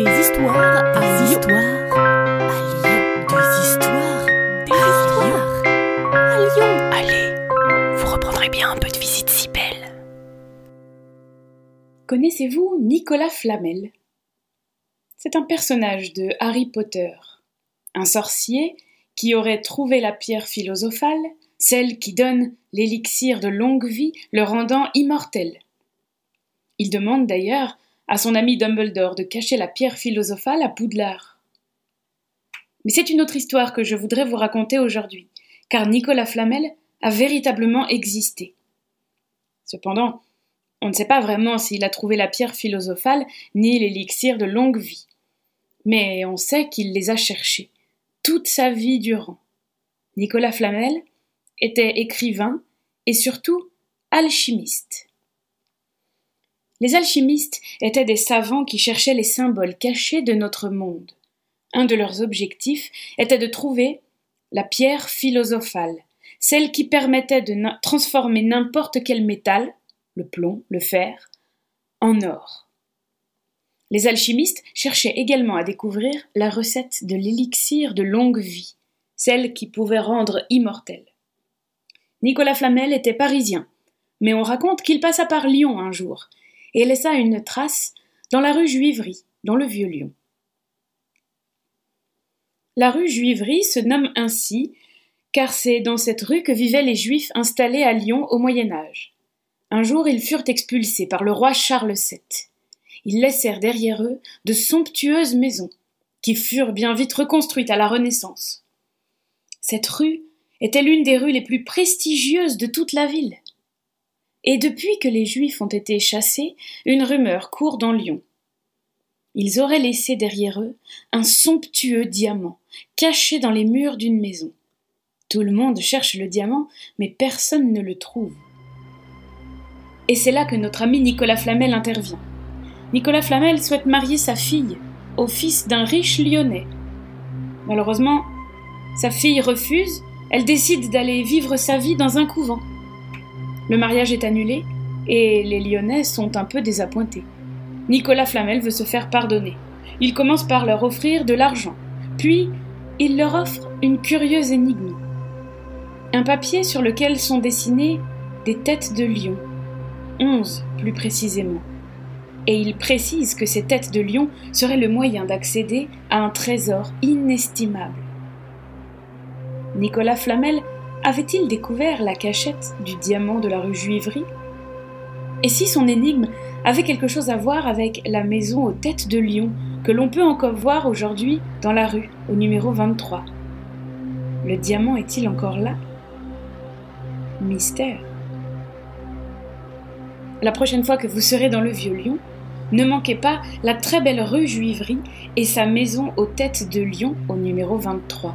Des histoires à Lyon. À Lyon. Des histoires. Des histoires. À Lyon. Allez, vous reprendrez bien un peu de visite si belle. Connaissez-vous Nicolas Flamel? C'est un personnage de Harry Potter. Un sorcier qui aurait trouvé la pierre philosophale, celle qui donne l'élixir de longue vie, le rendant immortel. Il demande d'ailleurs à son ami Dumbledore de cacher la pierre philosophale à Poudlard. Mais c'est une autre histoire que je voudrais vous raconter aujourd'hui, car Nicolas Flamel a véritablement existé. Cependant, on ne sait pas vraiment s'il a trouvé la pierre philosophale ni l'élixir de longue vie. Mais on sait qu'il les a cherchés, toute sa vie durant. Nicolas Flamel était écrivain et surtout alchimiste. Les alchimistes étaient des savants qui cherchaient les symboles cachés de notre monde. Un de leurs objectifs était de trouver la pierre philosophale, celle qui permettait de transformer n'importe quel métal, le plomb, le fer, en or. Les alchimistes cherchaient également à découvrir la recette de l'élixir de longue vie, celle qui pouvait rendre immortel. Nicolas Flamel était parisien, mais on raconte qu'il passa par Lyon un jour et laissa une trace dans la rue Juivry, dans le Vieux Lyon. La rue Juivry se nomme ainsi car c'est dans cette rue que vivaient les Juifs installés à Lyon au Moyen Âge. Un jour ils furent expulsés par le roi Charles VII. Ils laissèrent derrière eux de somptueuses maisons, qui furent bien vite reconstruites à la Renaissance. Cette rue était l'une des rues les plus prestigieuses de toute la ville. Et depuis que les Juifs ont été chassés, une rumeur court dans Lyon. Ils auraient laissé derrière eux un somptueux diamant, caché dans les murs d'une maison. Tout le monde cherche le diamant, mais personne ne le trouve. Et c'est là que notre ami Nicolas Flamel intervient. Nicolas Flamel souhaite marier sa fille au fils d'un riche lyonnais. Malheureusement, sa fille refuse, elle décide d'aller vivre sa vie dans un couvent. Le mariage est annulé et les Lyonnais sont un peu désappointés. Nicolas Flamel veut se faire pardonner. Il commence par leur offrir de l'argent, puis il leur offre une curieuse énigme. Un papier sur lequel sont dessinées des têtes de lion, onze plus précisément. Et il précise que ces têtes de lion seraient le moyen d'accéder à un trésor inestimable. Nicolas Flamel avait-il découvert la cachette du diamant de la rue Juivry? Et si son énigme avait quelque chose à voir avec la maison aux têtes de lion que l'on peut encore voir aujourd'hui dans la rue, au numéro 23 Le diamant est-il encore là? Mystère. La prochaine fois que vous serez dans le vieux Lyon, ne manquez pas la très belle rue Juivry et sa maison aux têtes de lion au numéro 23.